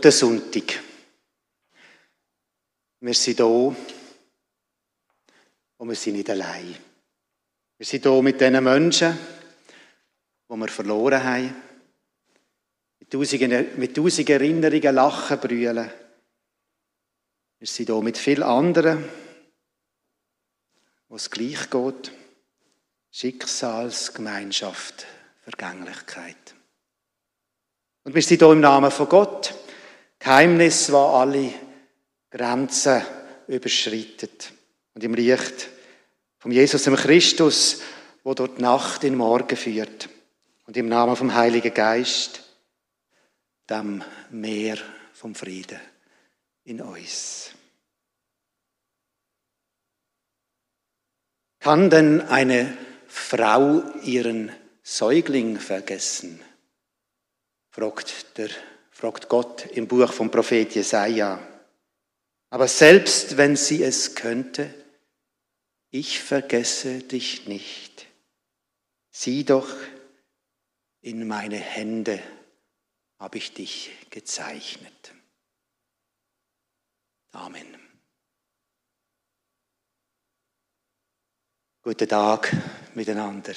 Totensonntag. Wir sind hier und wir sind nicht allein. Wir sind hier mit diesen Menschen, die wir verloren haben. Mit tausend, mit tausend Erinnerungen lachen, brüllen. Wir sind hier mit vielen anderen, wo es gleich geht. Schicksalsgemeinschaft, Vergänglichkeit. Und wir sind hier im Namen von Gott. Geheimnis, das alle Grenzen überschreitet. Und im Licht von Jesus, dem Christus, wo dort Nacht in Morgen führt. Und im Namen vom Heiligen Geist, dem Meer vom Frieden in uns. Kann denn eine Frau ihren Säugling vergessen? fragt, der, fragt Gott im Buch vom Prophet Jesaja. Aber selbst wenn sie es könnte, ich vergesse dich nicht. Sieh doch, in meine Hände habe ich dich gezeichnet. Amen. Guten Tag miteinander.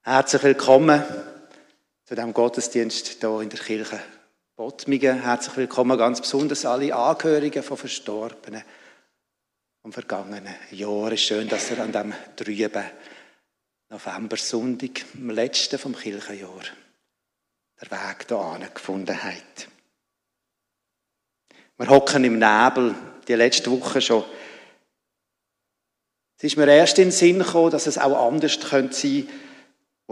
Herzlich willkommen zu diesem Gottesdienst hier in der Kirche Bottmingen. Herzlich willkommen ganz besonders alle Angehörigen von Verstorbenen vom vergangenen Jahr. Es ist schön, dass ihr an diesem trüben November-Sonntag, am letzten vom Kirchenjahr, den Weg hierher gefunden habt. Wir hocken im Nebel, die letzte Woche schon. Es ist mir erst in den Sinn gekommen, dass es auch anders sein könnte,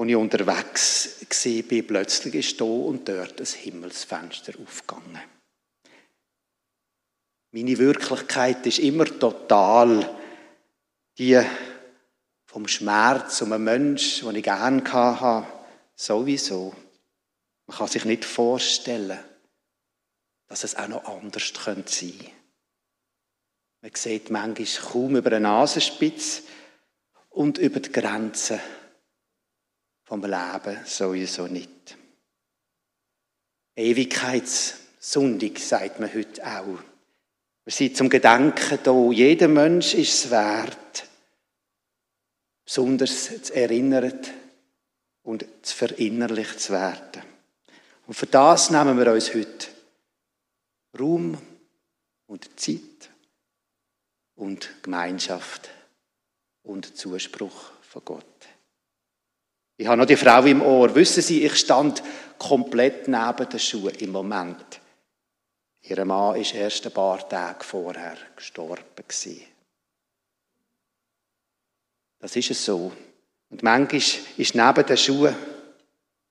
als ich unterwegs war, plötzlich ist hier und dort ein Himmelsfenster aufgegangen. Meine Wirklichkeit ist immer total die vom Schmerz um einen Menschen, den ich gerne hatte, sowieso. Man kann sich nicht vorstellen, dass es auch noch anders sein könnte. Man sieht manchmal kaum über eine Nasenspitze und über die Grenzen vom Leben sowieso nicht. Ewigkeitssündig sagt man heute auch. Wir sind zum Gedenken da. Jeder Mensch ist es wert, besonders zu erinnern und zu verinnerlicht zu werden. Und für das nehmen wir uns heute Raum und Zeit und Gemeinschaft und Zuspruch von Gott. Ich habe noch die Frau im Ohr. Wissen Sie, ich stand komplett neben den Schuhen im Moment. Ihr Mann ist erst ein paar Tage vorher gestorben. Das ist es so. Und manchmal ist neben den Schuhen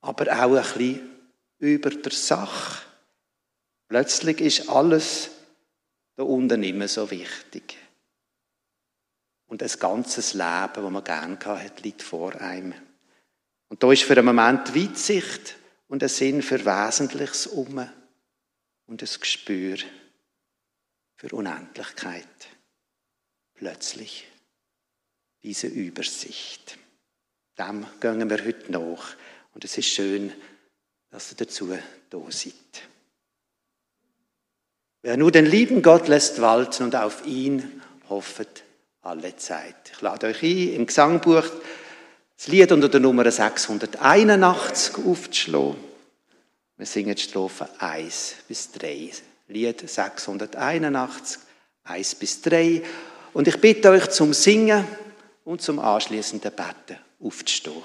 aber auch ein bisschen über der Sache. Plötzlich ist alles da unten nicht mehr so wichtig. Und ein ganzes Leben, das man gerne hat, liegt vor einem. Und da ist für einen Moment Weitsicht und ein Sinn für Wesentliches um und ein Gespür für Unendlichkeit. Plötzlich diese Übersicht. Dem gehen wir heute nach. Und es ist schön, dass ihr dazu da seid. Wer nur den lieben Gott lässt walten und auf ihn hoffet alle Zeit. Ich lade euch ein, im Gesangbuch das Lied unter der Nummer 681 aufzuschlagen. Wir singen die Strophe 1 bis 3. Lied 681, 1 bis 3. Und ich bitte euch zum Singen und zum anschließenden Betten aufzustehen.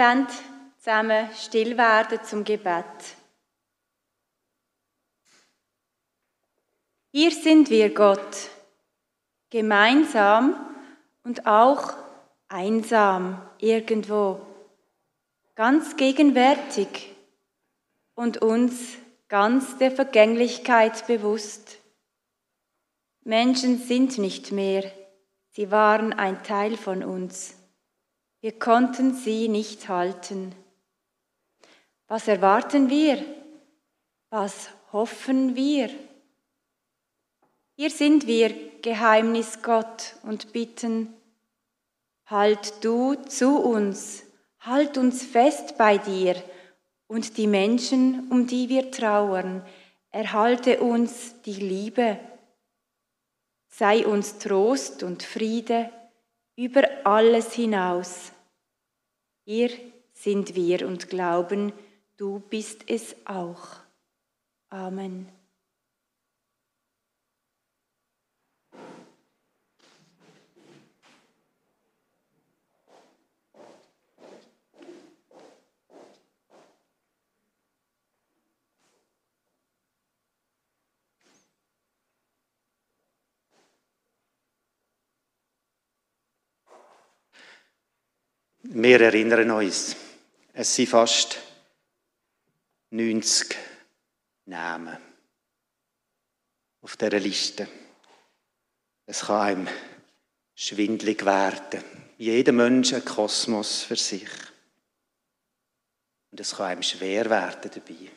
Wollen zusammen still werden zum Gebet. Hier sind wir, Gott, gemeinsam und auch einsam irgendwo, ganz gegenwärtig und uns ganz der Vergänglichkeit bewusst. Menschen sind nicht mehr, sie waren ein Teil von uns. Wir konnten sie nicht halten. Was erwarten wir? Was hoffen wir? Hier sind wir, Geheimnis Gott, und bitten, halt du zu uns, halt uns fest bei dir und die Menschen, um die wir trauern, erhalte uns die Liebe. Sei uns Trost und Friede über alles hinaus. Hier sind wir und glauben, du bist es auch. Amen. Wir erinnern uns, es sind fast 90 Namen auf dieser Liste. Es kann einem schwindlig werden. Jeder Mensch ein Kosmos für sich. Und es kann einem schwer werden dabei.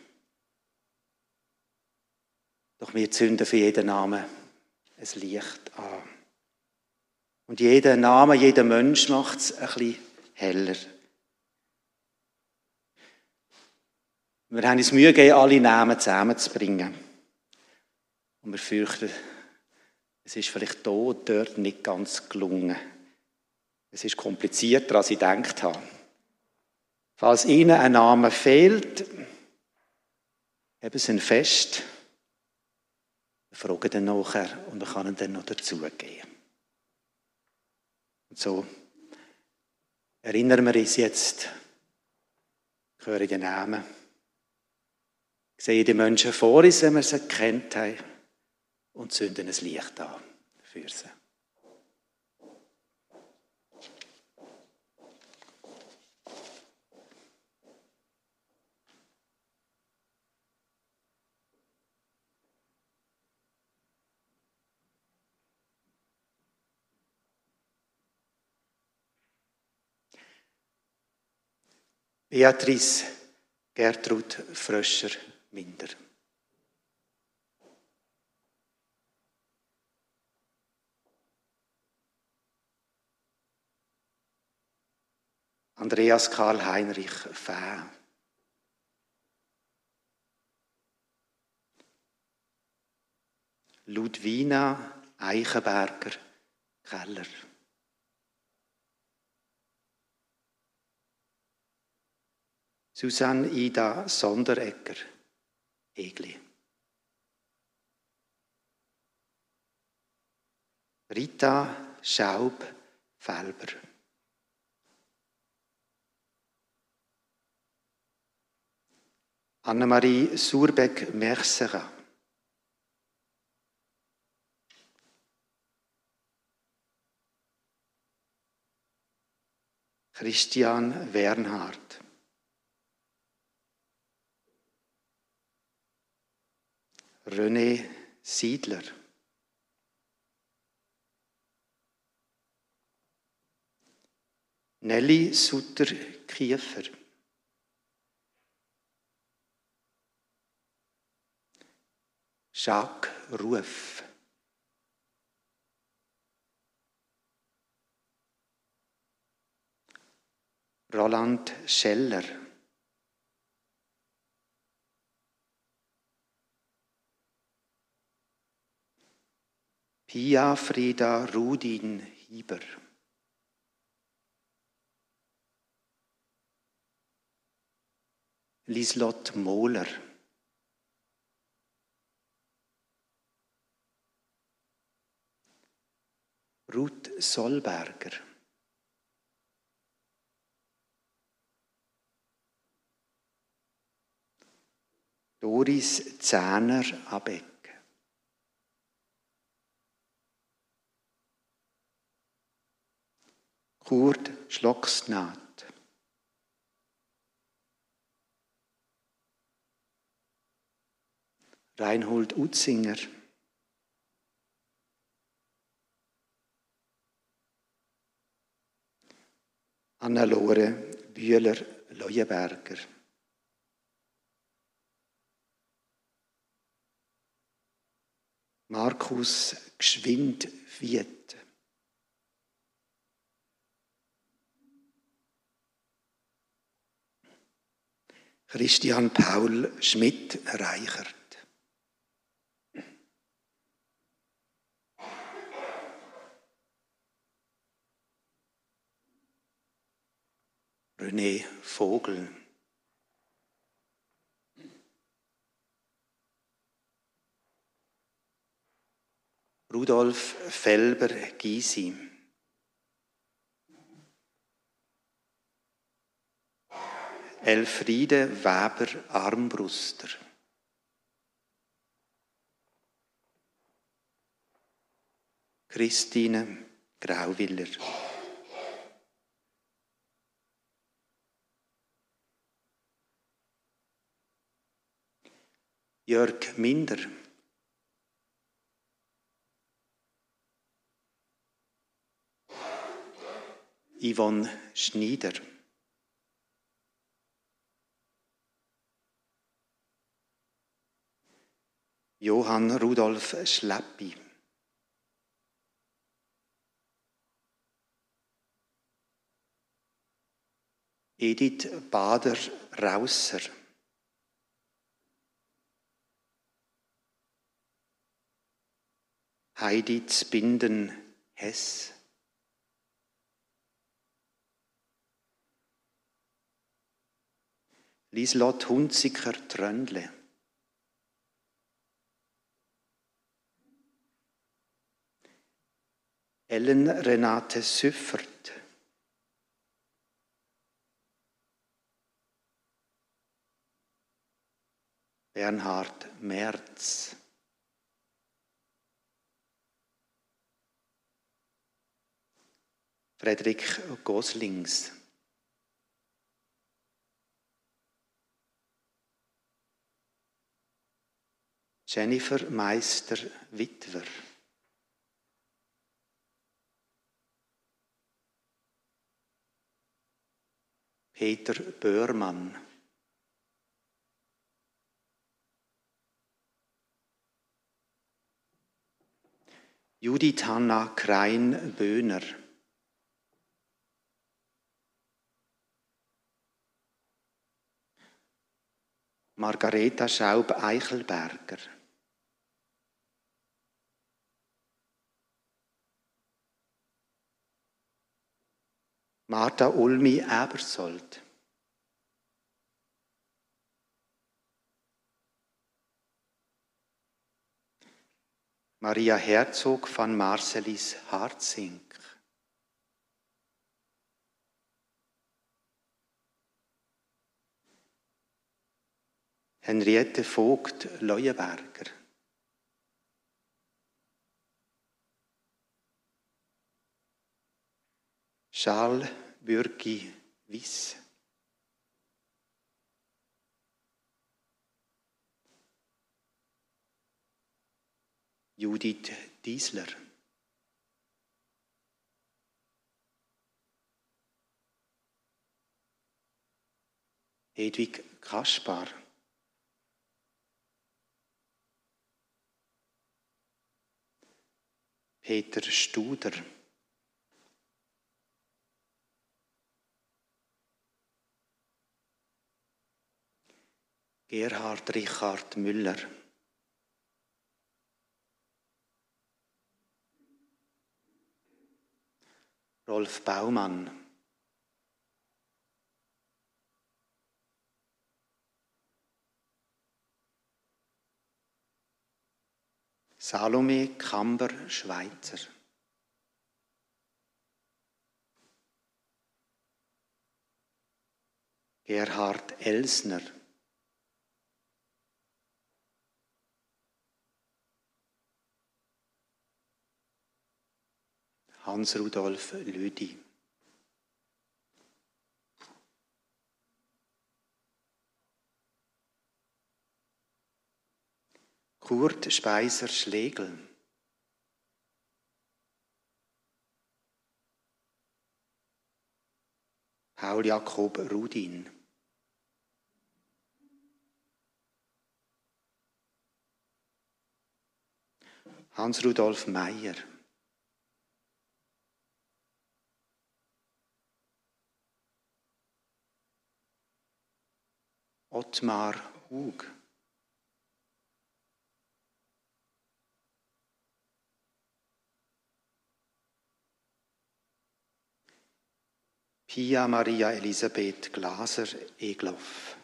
Doch wir zünden für jeden Namen ein Licht an. Und jeder Name, jeder Mensch macht es ein bisschen heller. Wir haben uns Mühe gegeben, alle Namen zusammenzubringen. Und wir fürchten, es ist vielleicht dort, dort nicht ganz gelungen. Es ist komplizierter, als ich gedacht habe. Falls Ihnen ein Name fehlt, haben Sie ihn fest, fragen dann nachher und ich kann ihn dann noch dazugeben. Und so Erinnern wir uns jetzt, ich höre den Namen, ich sehe die Menschen vor uns, wenn wir sie kennt haben, und zünden ein Licht an für sie. Beatrice Gertrud Fröscher-Minder. Andreas Karl Heinrich Fäh. Ludwina Eichenberger Keller. Susanne Ida Sonderegger, Egli. Rita Schaub, Felber. Annemarie Surbeck-Mercera. Christian Wernhardt. René Siedler. Nelly Sutter-Kiefer. Jacques Ruf. Roland Scheller. Pia Rudin Hieber. Lislott Mohler. Ruth Solberger. Doris Zähner Abet. Kurt Schlocksnaht. Reinhold Utzinger. Anna-Lore Bühler-Leuenberger. Markus Geschwind Christian Paul Schmidt Reichert. René Vogel. Rudolf Felber-Gysi. Elfriede Weber-Armbruster. Christine Grauwiller. Jörg Minder. Yvonne Schneider. Johann Rudolf Schleppi. Edith Bader-Rausser. Heidi Zbinden-Hess. Lieslott Hunziker-Tröndle. Ellen Renate Süffert. Bernhard Merz. Frederik Goslings. Jennifer Meister-Witwer. Peter Böhrmann. Judith Hanna Krein-Böhner. Margareta Schaub-Eichelberger. Martha Ulmi Ebersold. Maria Herzog van Marcelis Harzink. Henriette Vogt Leuenberger. Charles Bürgi Wiss. Judith Diesler. Hedwig Kaspar. Peter Studer. Gerhard Richard Müller. Rolf Baumann. Salome Kamber Schweitzer. Gerhard Elsner. Hans-Rudolf Lüdi. Kurt Speiser Schlegel. Paul Jakob Rudin. Hans-Rudolf Meyer. Ottmar Hug. Pia Maria Elisabeth Glaser-Egloff.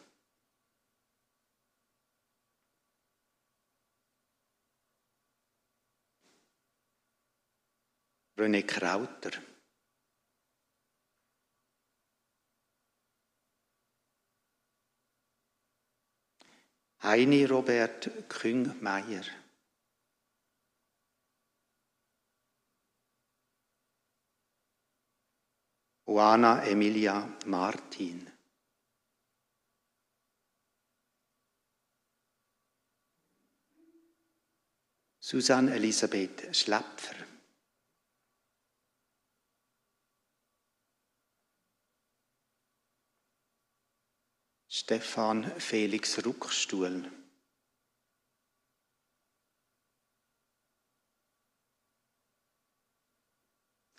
René Krauter. Heini Robert Küngmeier. Juana Emilia Martin. Susanne Elisabeth Schläpfer. Stefan Felix Ruckstuhl.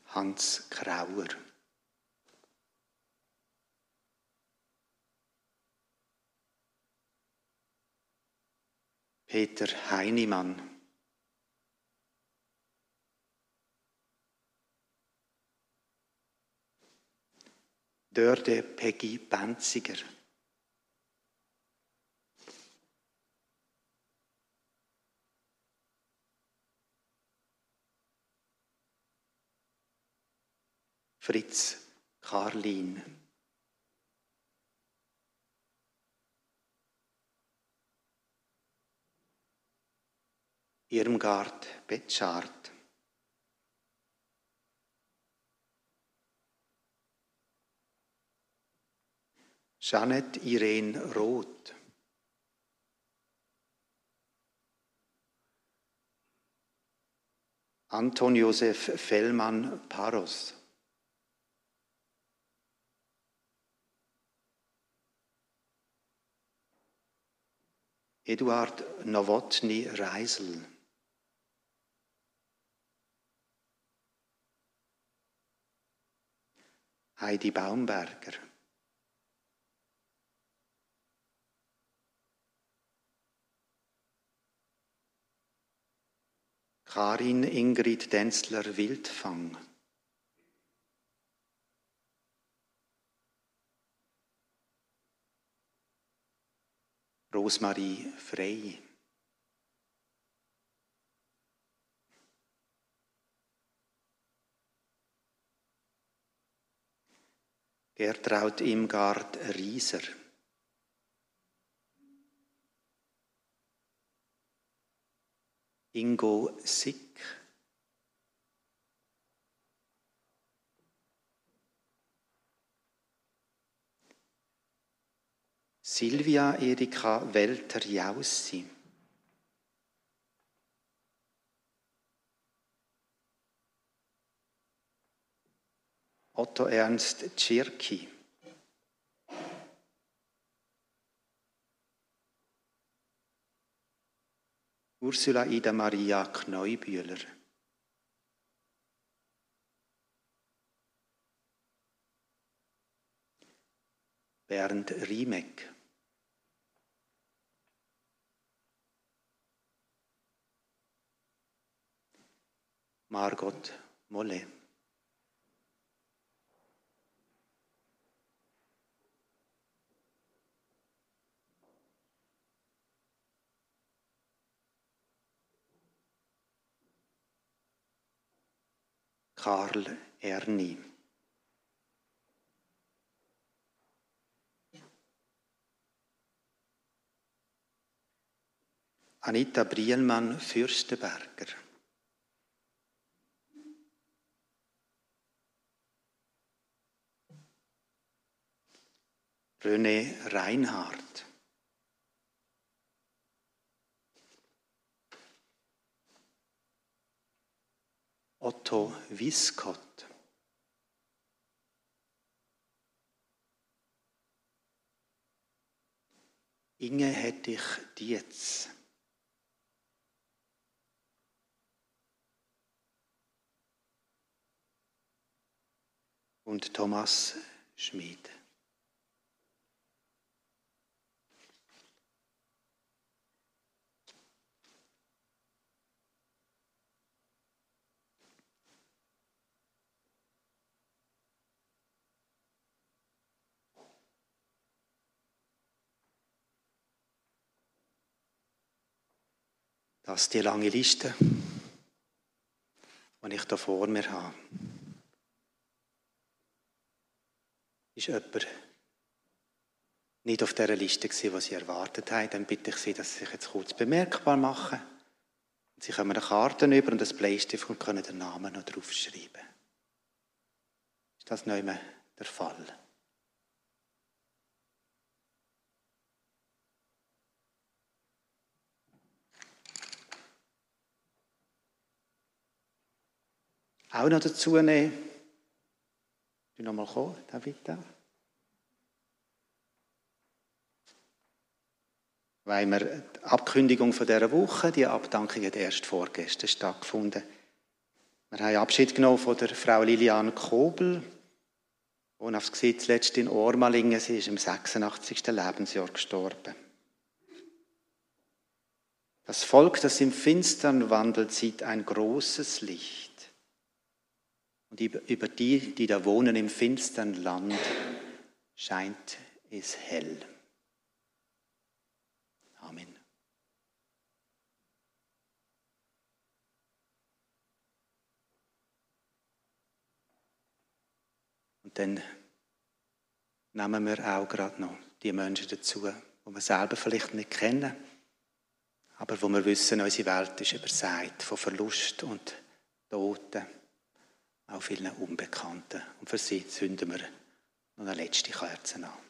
Hans Krauer. Peter Heinimann. Dörde Peggy Benziger. Fritz Karlin. Irmgard Betschart. Jeanette Irene Roth. Anton Josef Fellmann Paros. Eduard Nowotny Reisel. Heidi Baumberger. Karin Ingrid Denzler-Wildfang. Rosmarie Frey. Gertraud Imgard Rieser. Ingo Sick. Silvia Erika Welter-Jaussi. Otto Ernst Tschirki. Ursula Ida Maria Kneubühler. Bernd Riemeck. Margot Molle. Karl Erni. Anita Brielmann Fürstenberger. René Reinhardt. Otto Wiskott. Inge Hettich Dietz. Und Thomas Schmid. Das ist die lange Liste, die ich hier vor mir habe. Ist jemand nicht auf dieser Liste gewesen, was Sie erwartet haben, dann bitte ich Sie, dass Sie sich jetzt kurz bemerkbar machen. Sie kommen eine Karte über und ein Bleistift und können den Namen noch draufschreiben. Ist das nicht mehr der Fall? Auch noch dazu nehmen. Du noch mal kommen, David? Weil wir die Abkündigung von dieser Woche, die Abdankung hat erst vorgestern stattgefunden. Wir haben Abschied genommen von der Frau Liliane Kobel, die aufs Gesetz letzt in Ormalingen, sie ist im 86. Lebensjahr gestorben. Das Volk, das im Finstern wandelt, sieht ein großes Licht. Und über die, die da wohnen im finstern Land, scheint es hell. Amen. Und dann nehmen wir auch gerade noch die Menschen dazu, die wir selber vielleicht nicht kennen, aber wo wir wissen, unsere Welt ist übersät von Verlust und Toten auch vielen Unbekannten. Und für sie zünden wir noch eine letzte Kerze an.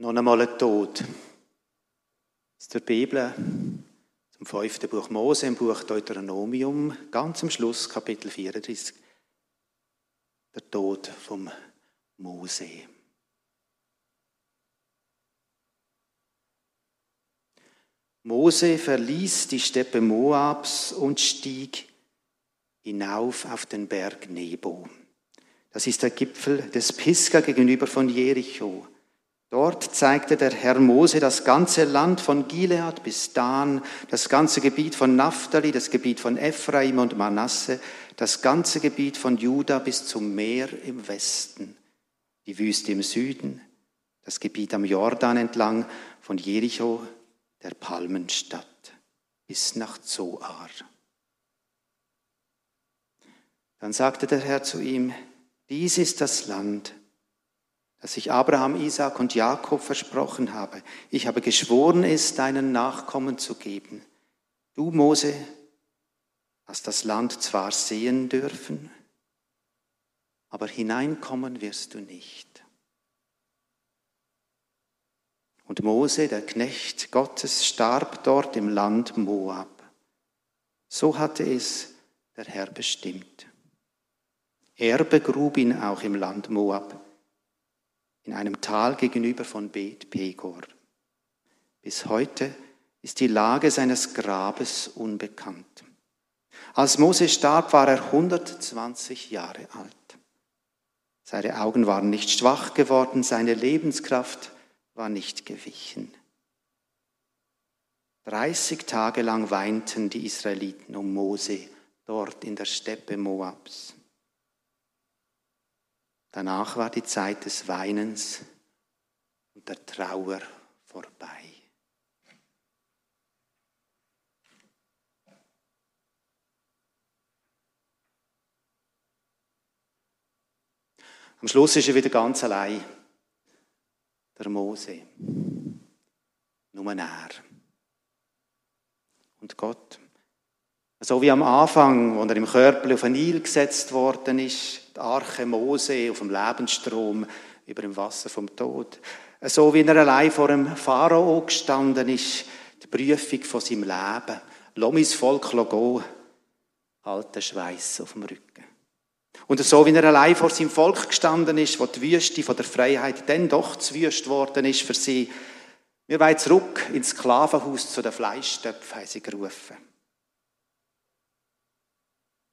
Noch einmal ein Tod. Aus der Bibel, zum fünften Buch Mose, im Buch Deuteronomium, ganz am Schluss, Kapitel 34. Der Tod vom Mose. Mose verließ die Steppe Moabs und stieg hinauf auf den Berg Nebo. Das ist der Gipfel des Pisgah gegenüber von Jericho. Dort zeigte der Herr Mose das ganze Land von Gilead bis Dan, das ganze Gebiet von Naphtali, das Gebiet von Ephraim und Manasse, das ganze Gebiet von Juda bis zum Meer im Westen, die Wüste im Süden, das Gebiet am Jordan entlang von Jericho der Palmenstadt bis nach Zoar. Dann sagte der Herr zu ihm, dies ist das Land, das ich Abraham, Isaac und Jakob versprochen habe. Ich habe geschworen, es deinen Nachkommen zu geben. Du, Mose, hast das Land zwar sehen dürfen, aber hineinkommen wirst du nicht. Und Mose, der Knecht Gottes, starb dort im Land Moab. So hatte es der Herr bestimmt. Er begrub ihn auch im Land Moab, in einem Tal gegenüber von Bet Pegor. Bis heute ist die Lage seines Grabes unbekannt. Als Mose starb, war er 120 Jahre alt. Seine Augen waren nicht schwach geworden, seine Lebenskraft war nicht gewichen. 30 Tage lang weinten die Israeliten um Mose dort in der Steppe Moabs. Danach war die Zeit des Weinens und der Trauer vorbei. Am Schluss ist er wieder ganz allein der Mose. Nur er. Und Gott. So wie am Anfang, wo er im Körper auf den Nil gesetzt worden ist, die Arche Mose auf dem Lebensstrom über dem Wasser vom Tod. So wie er allein vor dem Pharao gestanden ist, die Prüfung von seinem Leben. Lass mein Volk gehen, alter Schweiß auf dem Rücken. Und so wie er allein vor seinem Volk gestanden ist, wo die Wüste von der Freiheit dann doch zu wüst worden ist für sie, wir wollen zurück ins Sklavenhaus zu den Fleischstöpfen, haben sie gerufen.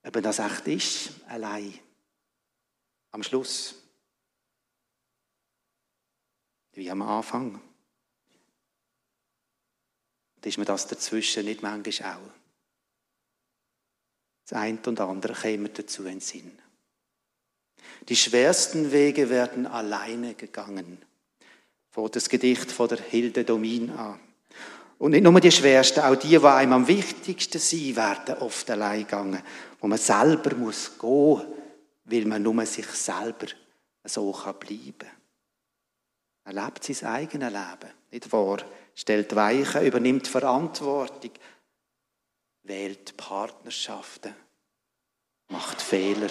Ob das echt ist, allein. Am Schluss. Wie am Anfang. Und ist mir das dazwischen nicht manchmal auch. Das eine und andere käme dazu in den Sinn. Die schwersten Wege werden alleine gegangen. Vor das Gedicht von der Hilde Domin an. Und nicht nur die schwersten, auch die, die einem am wichtigsten sind, werden oft allein gegangen, wo man selber muss gehen, weil man nur sich selber so kann bleiben. Er lebt sein eigenes Leben, nicht wahr? Stellt Weichen, übernimmt Verantwortung, wählt Partnerschaften, macht Fehler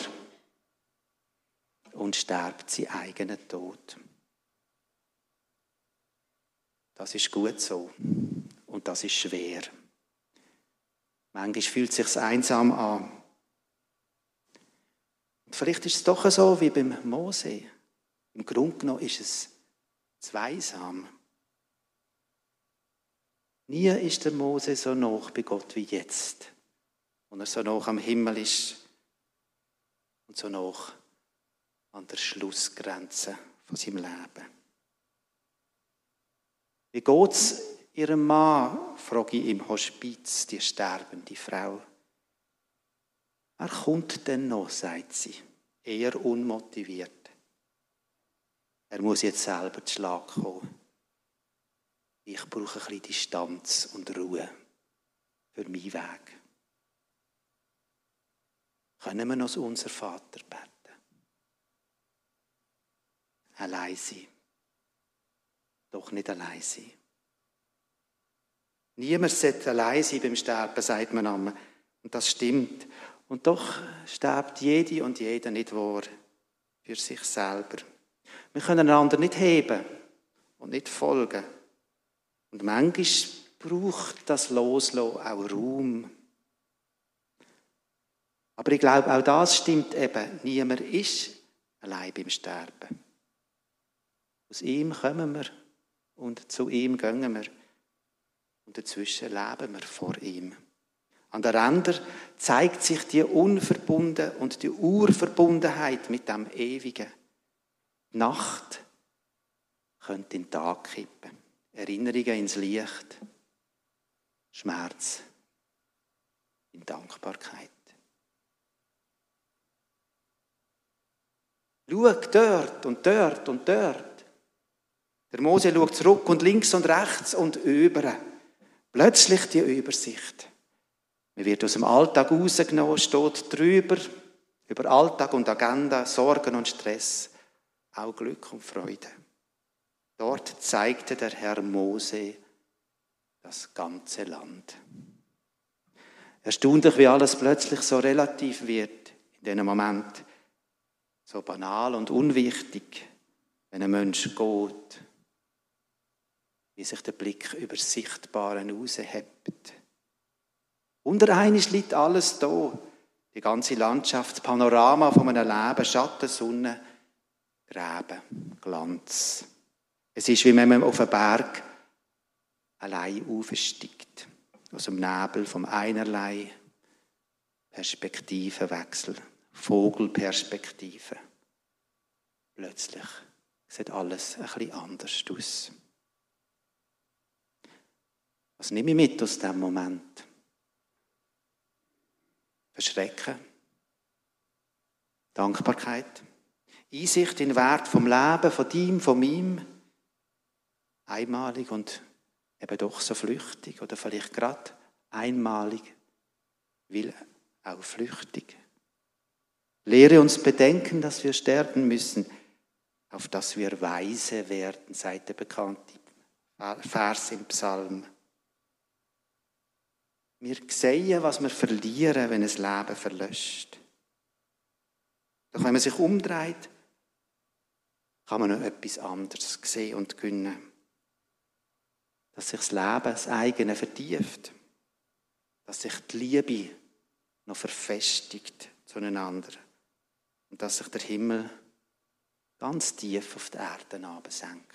und sterbt seinen eigenen Tod. Das ist gut so und das ist schwer. Manchmal fühlt es sich einsam an. Vielleicht ist es doch so wie beim Mose. Im Grunde genommen ist es zweisam. Nie ist der Mose so noch bei Gott wie jetzt, und er so noch am Himmel ist und so noch an der Schlussgrenze von seinem Leben. Wie geht es ihrem Mann, frage ich im Hospiz, die sterbende Frau. Er kommt denn noch, sagt sie, eher unmotiviert. Er muss jetzt selber zu Schlag kommen. Ich brauche ein bisschen Distanz und Ruhe für meinen Weg. Können wir noch unser Vater beten? allein sein. Doch nicht allein sein. Niemand sollte allein sein beim Sterben, sagt man einmal. Und das stimmt. Und doch stirbt jede und jeder nicht wahr für sich selber. Wir können einander nicht heben und nicht folgen. Und manchmal braucht das Loslassen auch Raum. Aber ich glaube, auch das stimmt eben. Niemand ist allein beim Sterben. Aus ihm kommen wir und zu ihm gehen wir. Und dazwischen leben wir vor ihm. An der Ränder zeigt sich die Unverbunden und die Urverbundenheit mit dem Ewigen. Die Nacht könnte in den Tag kippen. Erinnerungen ins Licht. Schmerz in Dankbarkeit. Schau dort und dort und dort. Der Mose schaut zurück und links und rechts und über. Plötzlich die Übersicht. Man wird aus dem Alltag rausgenommen, steht drüber, über Alltag und Agenda, Sorgen und Stress, auch Glück und Freude. Dort zeigte der Herr Mose das ganze Land. Erstaunlich, wie alles plötzlich so relativ wird in diesem Moment. So banal und unwichtig, wenn ein Mensch geht. Wie sich der Blick über das Sichtbare raushebt. Unter einisch liegt alles da. Die ganze Landschaft, das Panorama von einem Leben, Schatten, Sonne, Gräben, Glanz. Es ist, wie wenn man auf einen Berg allein aufsteigt. Aus dem Nebel vom einerlei Perspektivenwechsel, Vogelperspektive. Plötzlich sieht alles ein bisschen anders aus. Was nehme ich mit aus diesem Moment? Verschrecken, Dankbarkeit, Einsicht in den Wert vom Leben, von ihm, von ihm, einmalig und eben doch so flüchtig oder vielleicht gerade einmalig, will auch flüchtig. Lehre uns bedenken, dass wir sterben müssen, auf dass wir weise werden, seit der bekannte Vers im Psalm. Wir sehen, was wir verlieren, wenn es Leben verlöscht. Doch wenn man sich umdreht, kann man noch etwas anderes sehen und gewinnen dass sich das Leben, das eigene vertieft, dass sich die Liebe noch verfestigt zueinander und dass sich der Himmel ganz tief auf die Erde senkt.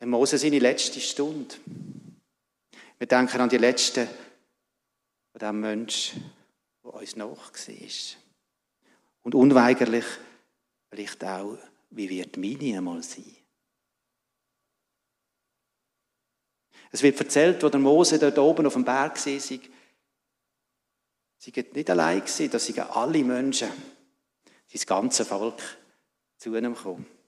Wenn Mose seine letzte Stunde, wir denken an die letzte von dem Mensch, der uns nach war. Und unweigerlich vielleicht auch wie wird meine einmal sein? Es wird erzählt, wo der Mose dort oben auf dem Berg war, sie sind nicht allein gewesen, da sind alle Menschen, das ganze Volk zu ihm gekommen.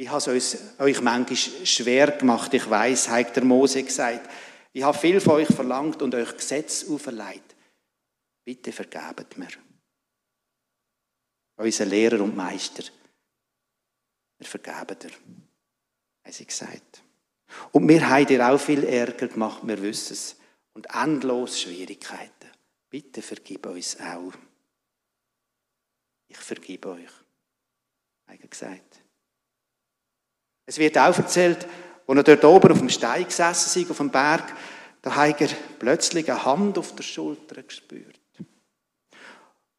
Ich habe es euch manchmal schwer gemacht, ich weiß, hat der Mose gesagt. Ich habe viel von euch verlangt und euch Gesetz auferlegt. Bitte vergebt mir. Unser Lehrer und Meister wir vergeben dir. Haben sie gesagt. Und wir haben dir auch viel Ärger gemacht, wir wissen es. Und endlos Schwierigkeiten. Bitte vergib uns auch. Ich vergib euch. Haben gesagt. Es wird auch erzählt, als er dort oben auf dem Stein gesessen ist, auf dem Berg, da hat er plötzlich eine Hand auf der Schulter gespürt.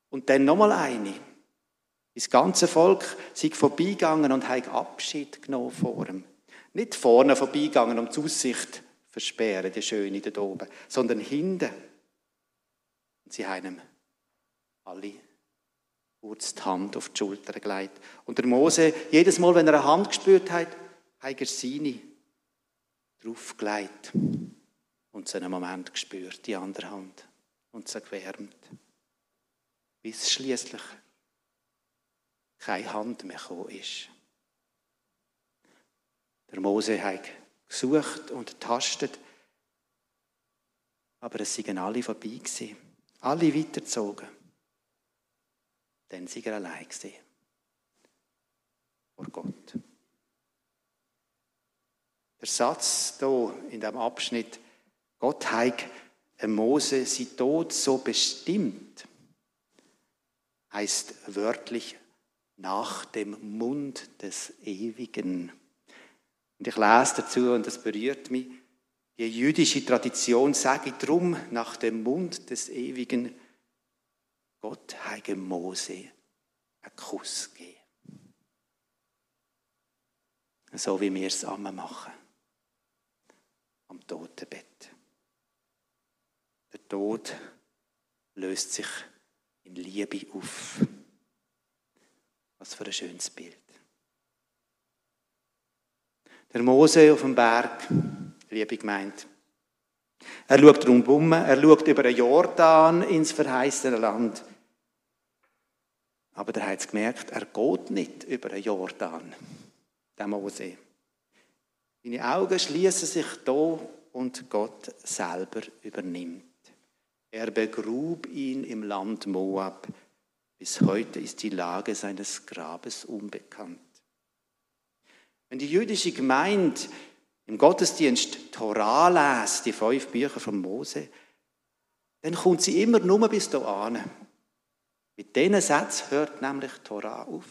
Und dann nochmal eine. Das ganze Volk sei vorbeigegangen und hat Abschied genommen vor ihm. Nicht vorne vorbeigegangen, um die Aussicht zu versperren, die Schöne da oben, sondern hinten. Und sie haben ihm alle kurz die Hand auf die Schulter gelegt. Und der Mose, jedes Mal, wenn er eine Hand gespürt hat, hat er seine draufgelegt und so einen Moment gespürt, die andere Hand, und sie gewärmt. Bis schließlich keine Hand mehr gekommen ist. Der Mose hat gesucht und tastet, aber es sind alle vorbei gewesen. Alle weitergezogen. Dann sind er allein gewesen. Vor Gott. Der Satz hier in diesem Abschnitt, Gott hat Mose sein Tod so bestimmt, heißt wörtlich nach dem Mund des Ewigen. Und ich lese dazu, und das berührt mich, die jüdische Tradition sage drum nach dem Mund des Ewigen, Gott heige Mose einen Kuss geben. So wie wir es einmal machen. Am Totenbett. Der Tod löst sich in Liebe auf. Was für ein schönes Bild. Der Mose auf dem Berg, liebe gemeint. Er schaut rundherum, er schaut über den Jordan ins verheißene Land. Aber er hat gemerkt, er geht nicht über den Jordan, der Mose. Seine Augen schließen sich da und Gott selber übernimmt. Er begrub ihn im Land Moab. Bis heute ist die Lage seines Grabes unbekannt. Wenn die jüdische Gemeinde im Gottesdienst Torah lässt, die fünf Bücher von Mose, dann kommt sie immer nur bis dahin. Mit diesen Sätzen hört nämlich Torah auf.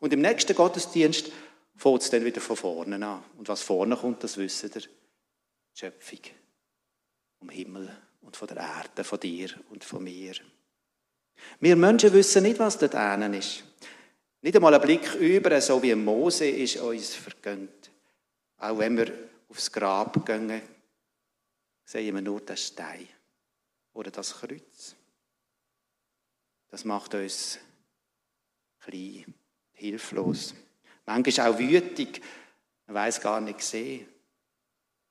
Und im nächsten Gottesdienst fängt es dann wieder von vorne an. Und was vorne kommt, das wissen ihr. Die Schöpfung vom Himmel und von der Erde, von dir und von mir. Wir Menschen wissen nicht, was dort drinnen ist. Nicht einmal ein Blick über, so wie Mose ist uns vergönnt. Auch wenn wir aufs Grab gehen, sehen wir nur den Stein oder das Kreuz. Das macht uns klein, hilflos. Manchmal auch wütig, man weiß gar nicht sehen.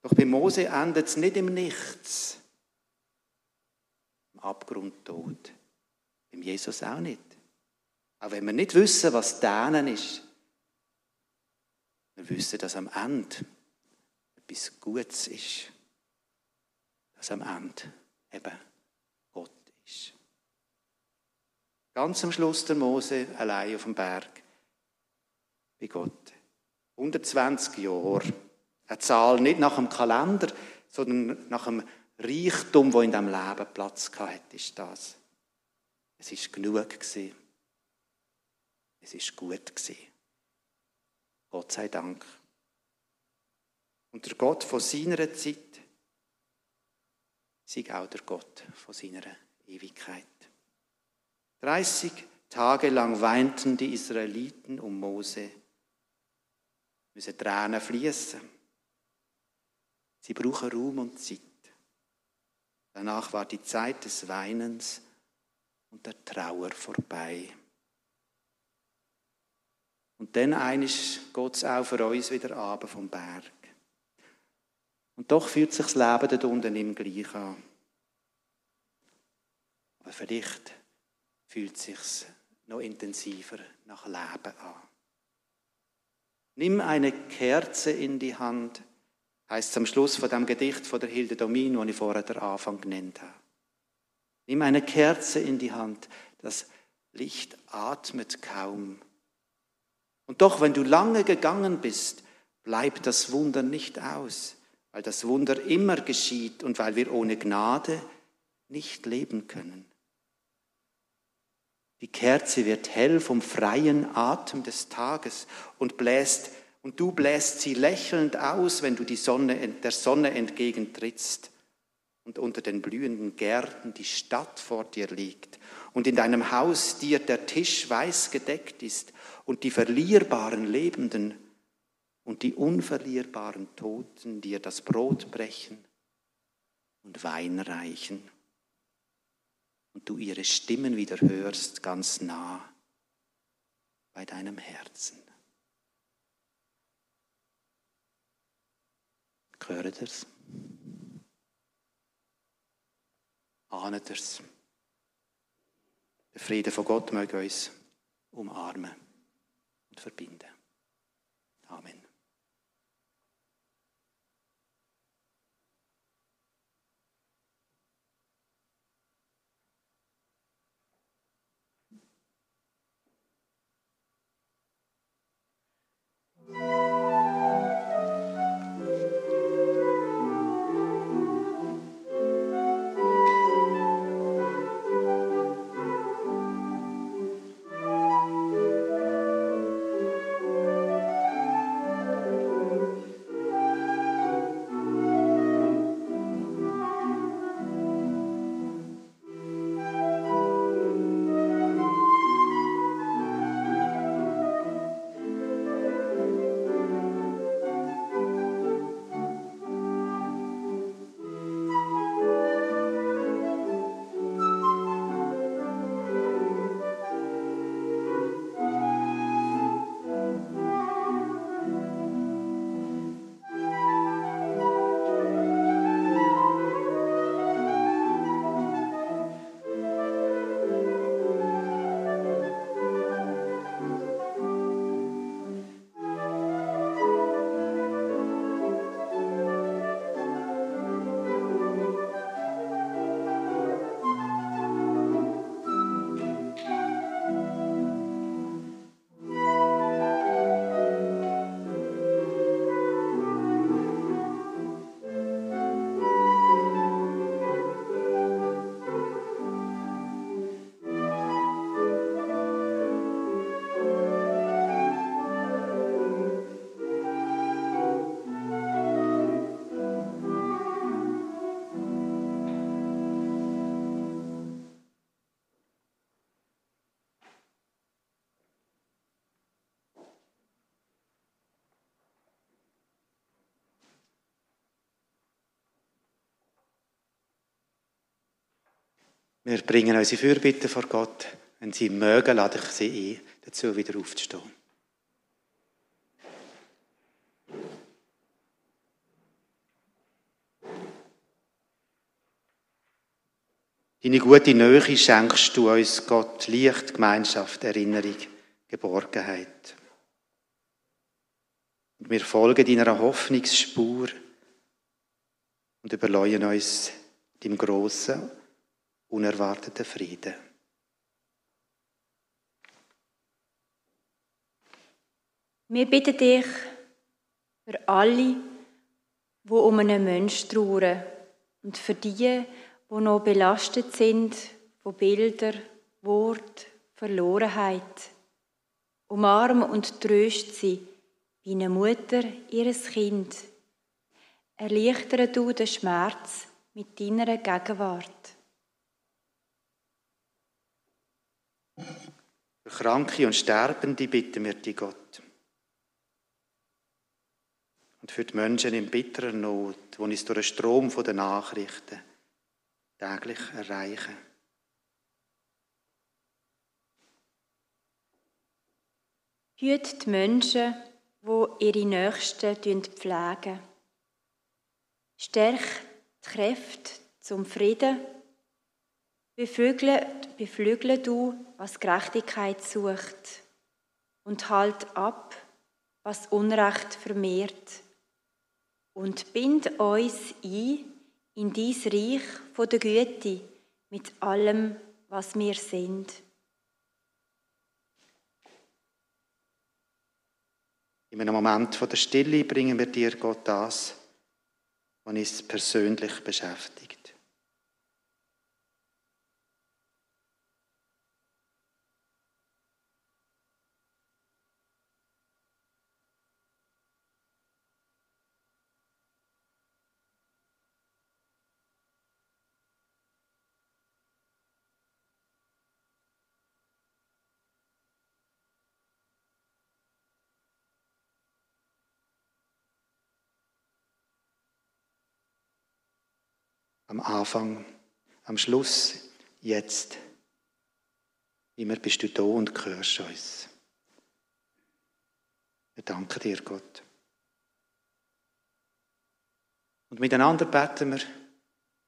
Doch bei Mose endet es nicht im Nichts, im Abgrund tot. Beim Jesus auch nicht. Auch wenn wir nicht wissen, was denen ist, wir wissen, dass am Ende etwas Gutes ist. Dass am Ende eben Gott ist. Ganz am Schluss der Mose allein auf dem Berg bei Gott. 120 Jahre. Eine Zahl nicht nach dem Kalender, sondern nach dem Reichtum, wo in dem Leben Platz hatte, ist das. Es ist genug gewesen. Es ist gut gewesen. Gott sei Dank. Und der Gott von seiner Zeit sei auch der Gott von seiner Ewigkeit. 30 Tage lang weinten die Israeliten um Mose, müssen Tränen fließen. Sie brauchen Ruhm und Zeit. Danach war die Zeit des Weinens und der Trauer vorbei. Und dann eines geht es auch für uns wieder ab vom Berg. Und doch fühlt sich das Leben dort unten im gleich an. Aber vielleicht fühlt es sich noch intensiver nach Leben an. Nimm eine Kerze in die Hand, heißt es am Schluss von dem Gedicht von der Hilde Domin, das ich vorher den Anfang genannt habe. Nimm eine Kerze in die Hand, das Licht atmet kaum. Und doch, wenn du lange gegangen bist, bleibt das Wunder nicht aus, weil das Wunder immer geschieht und weil wir ohne Gnade nicht leben können. Die Kerze wird hell vom freien Atem des Tages und bläst, und du bläst sie lächelnd aus, wenn du die Sonne, der Sonne entgegentrittst und unter den blühenden Gärten die Stadt vor dir liegt und in deinem Haus dir der Tisch weiß gedeckt ist und die verlierbaren Lebenden und die unverlierbaren Toten dir das Brot brechen und Wein reichen und du ihre Stimmen wieder hörst ganz nah bei deinem Herzen. Hört ihr's? Ahnet ihr's? Der Friede von Gott möge uns umarmen und verbinden. Wir bringen unsere Fürbitte vor Gott. Wenn Sie mögen, lade ich Sie ein, dazu wieder aufzustehen. Deine gute Nähe schenkst du uns, Gott, Licht, Gemeinschaft, Erinnerung, Geborgenheit. Und wir folgen deiner Hoffnungsspur und überleuen uns deinem grossen, unerwarteten Frieden. Wir bitten dich für alle, die um einen Menschen trauern und für die, die noch belastet sind von Bildern, Wort, Verlorenheit. Umarm und tröst sie wie eine Mutter ihres Kind. Erleichtere du den Schmerz mit deiner Gegenwart. Für Kranke und Sterbende bitten wir dich, Gott. Und für die Menschen in bitterer Not, die uns durch den Strom der Nachrichten täglich erreichen. Hüt die Menschen, wo ihre Nächsten pflegen. Stärk die Kräfte zum Frieden. Beflügle, beflügle du, was Gerechtigkeit sucht. Und halt ab, was Unrecht vermehrt. Und bind uns ein in dies Reich von der Güte mit allem, was wir sind. In einem Moment der Stille bringen wir dir, Gott, das, was uns persönlich beschäftigt. Am Anfang, am Schluss, jetzt. Immer bist du da und hörst uns. Wir danken dir, Gott. Und miteinander beten wir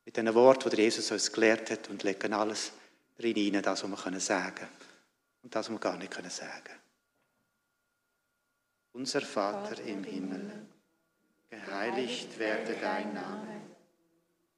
mit den Worten, die Jesus uns gelehrt hat und legen alles drin hinein, das, was wir sagen können und das, was wir gar nicht sagen können. Unser Vater im Himmel, geheiligt werde dein Name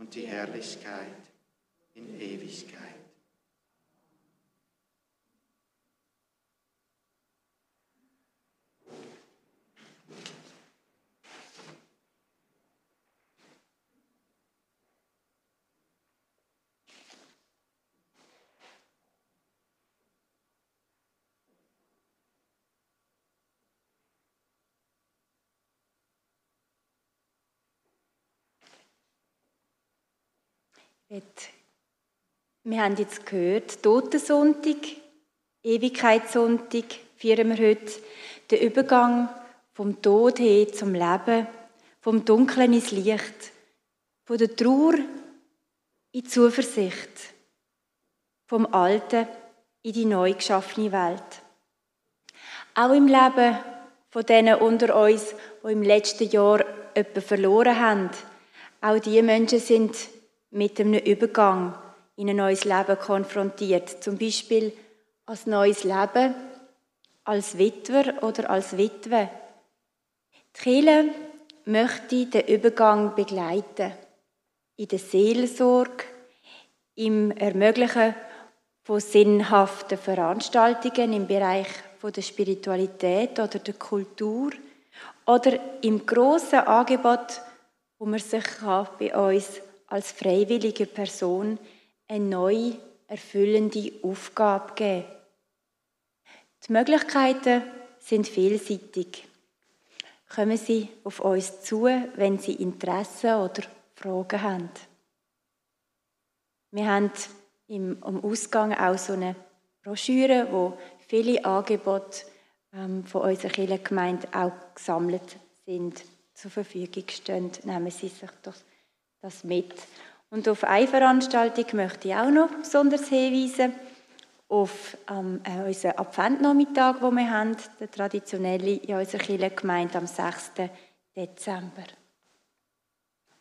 und die Herrlichkeit in Ewigkeit. Wir haben jetzt gehört, Totensonntag, Ewigkeitssonntag feiern wir heute den Übergang vom Tod hin zum Leben, vom Dunklen ins Licht, von der Trauer in Zuversicht, vom Alten in die neu geschaffene Welt. Auch im Leben von denen unter uns, die im letzten Jahr jemanden verloren haben, auch diese Menschen sind mit einem Übergang in ein neues Leben konfrontiert. Zum Beispiel als neues Leben, als Witwer oder als Witwe. Die Kirche möchte den Übergang begleiten. In der Seelsorge, im Ermöglichen von sinnhaften Veranstaltungen im Bereich der Spiritualität oder der Kultur oder im grossen Angebot, wo man sich bei uns als freiwillige Person eine neue, erfüllende Aufgabe geben. Die Möglichkeiten sind vielseitig. Kommen Sie auf uns zu, wenn Sie Interesse oder Fragen haben. Wir haben im, am Ausgang auch so eine Broschüre, wo viele Angebote ähm, von unserer Kirchengemeinde auch gesammelt sind, zur Verfügung stehen. Nehmen Sie sich doch das mit. Und auf eine Veranstaltung möchte ich auch noch besonders hinweisen, auf ähm, äh, unseren Adventnachmittag, den wir haben, der traditionelle in unserer Kirchengemeinde am 6. Dezember.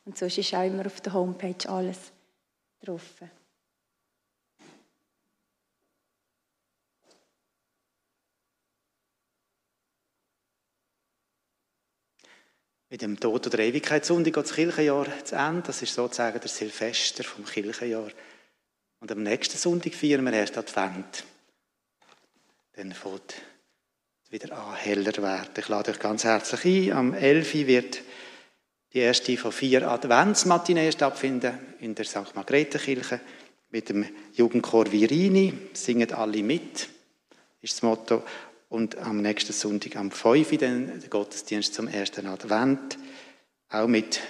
Und sonst ist auch immer auf der Homepage alles drauf. Mit dem Tod oder Ewigkeitssonntag geht das Kirchenjahr zu Ende. Das ist sozusagen der Silvester vom Kirchenjahr. Und am nächsten Sonntag feiern wir erst Advent. Dann fängt es wieder an, heller werden. Ich lade euch ganz herzlich ein. Am 11. wird die erste von vier Adventsmatinee stattfinden in der St. Margrethe-Kirche mit dem Jugendchor Virini. Singen alle mit, ist das Motto. Und am nächsten Sonntag, am 5. dann der Gottesdienst zum ersten Advent. Auch mit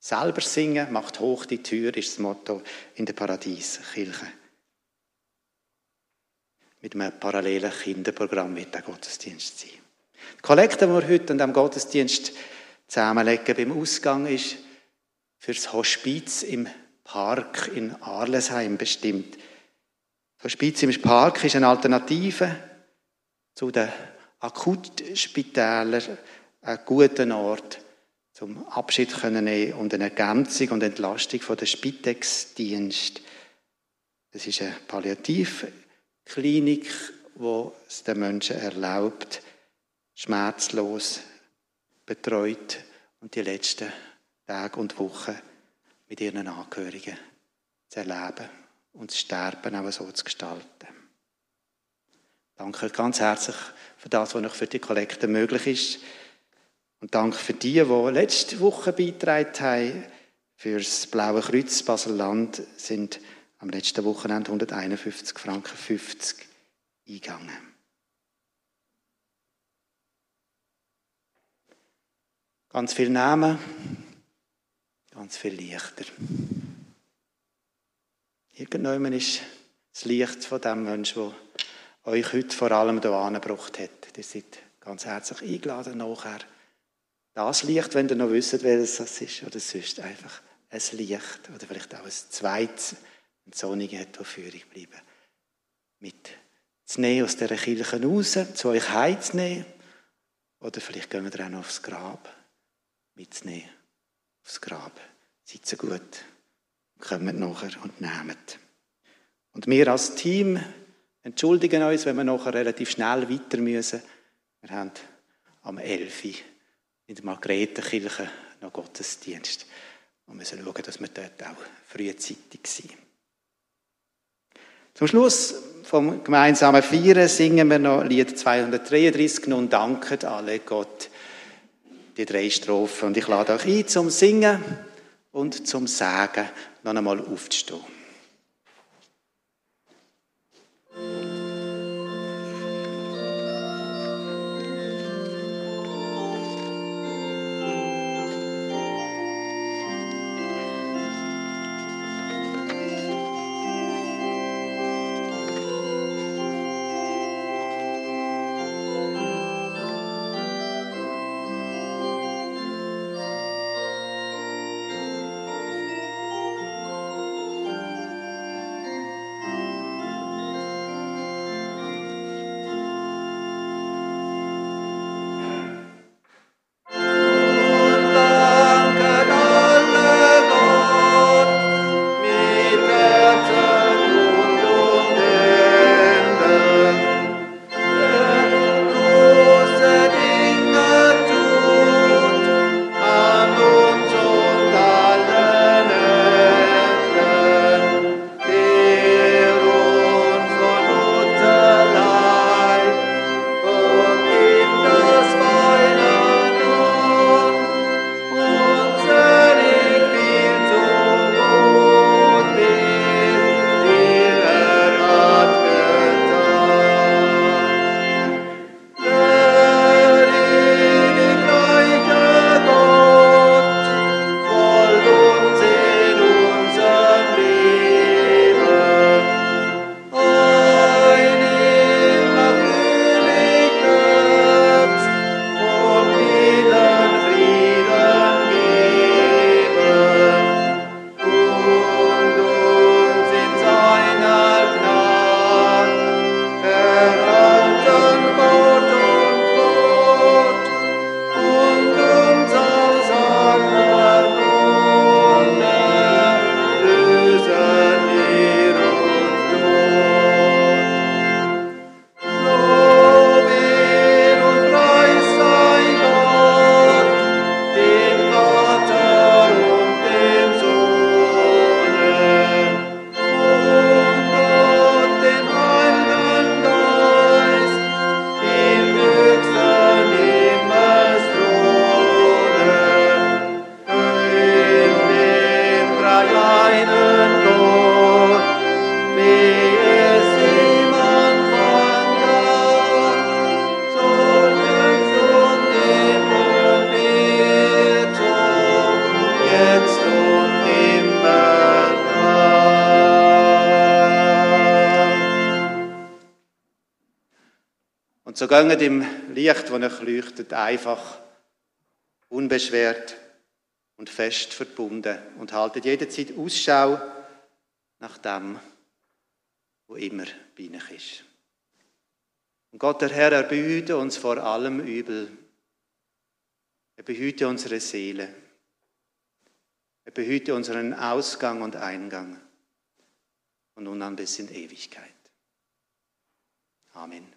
selber singen, macht hoch die Tür, ist das Motto in der Paradieskirche. Mit einem parallelen Kinderprogramm wird der Gottesdienst sein. Die Kollekte, die wir heute an diesem Gottesdienst zusammenlegen beim Ausgang, ist für das Hospiz im Park in Arlesheim bestimmt. Das Hospiz im Park ist eine Alternative zu den Akutspitälern ein guter Ort zum Abschied können und eine Ergänzung und Entlastung von der Spitex-Dienst. Es ist eine Palliativklinik, wo es den Menschen erlaubt, schmerzlos betreut und die letzten Tage und Wochen mit ihren Angehörigen zu erleben und das Sterben auch so zu gestalten. Danke ganz herzlich für das, was noch für die Kollekte möglich ist. Und danke für die, die letzte Woche beigetragen haben. Für das Blaue Kreuz Basel-Land sind am letzten Wochenende 151 Franken 50 eingegangen. Ganz viele Namen, ganz viele Lichter. Irgendwann ist das Licht von dem Menschen, der euch heute vor allem hier angebracht hat. Ihr seid ganz herzlich eingeladen nachher. Das Licht, wenn ihr noch wisst, welches das ist, oder sonst einfach ein Licht oder vielleicht auch ein zweites, wenn die Sonne hat, Führung bleiben. Mit zu nehmen aus dieser Kirche raus, zu euch heimzunehmen. Oder vielleicht gehen wir auch noch aufs Grab mitzunehmen. Aufs Grab. Seid so gut. Kommt nachher und nehmt. Und wir als Team entschuldigen uns, wenn wir nachher relativ schnell weiter müssen. Wir haben am 11. in der Margrethenkirche noch Gottesdienst und müssen schauen, dass wir dort auch frühzeitig sind. Zum Schluss vom gemeinsamen Feiern singen wir noch Lied 233, nun danket alle Gott, die drei Strophen. Und ich lade euch ein zum Singen und zum Sagen noch einmal aufzustehen. So gehen im Licht, das euch leuchtet, einfach unbeschwert und fest verbunden und haltet jederzeit Ausschau nach dem, wo immer bei euch ist. Und Gott, der Herr, er behüte uns vor allem Übel. Er behüte unsere Seele. Er behüte unseren Ausgang und Eingang. Und nun an bis in Ewigkeit. Amen.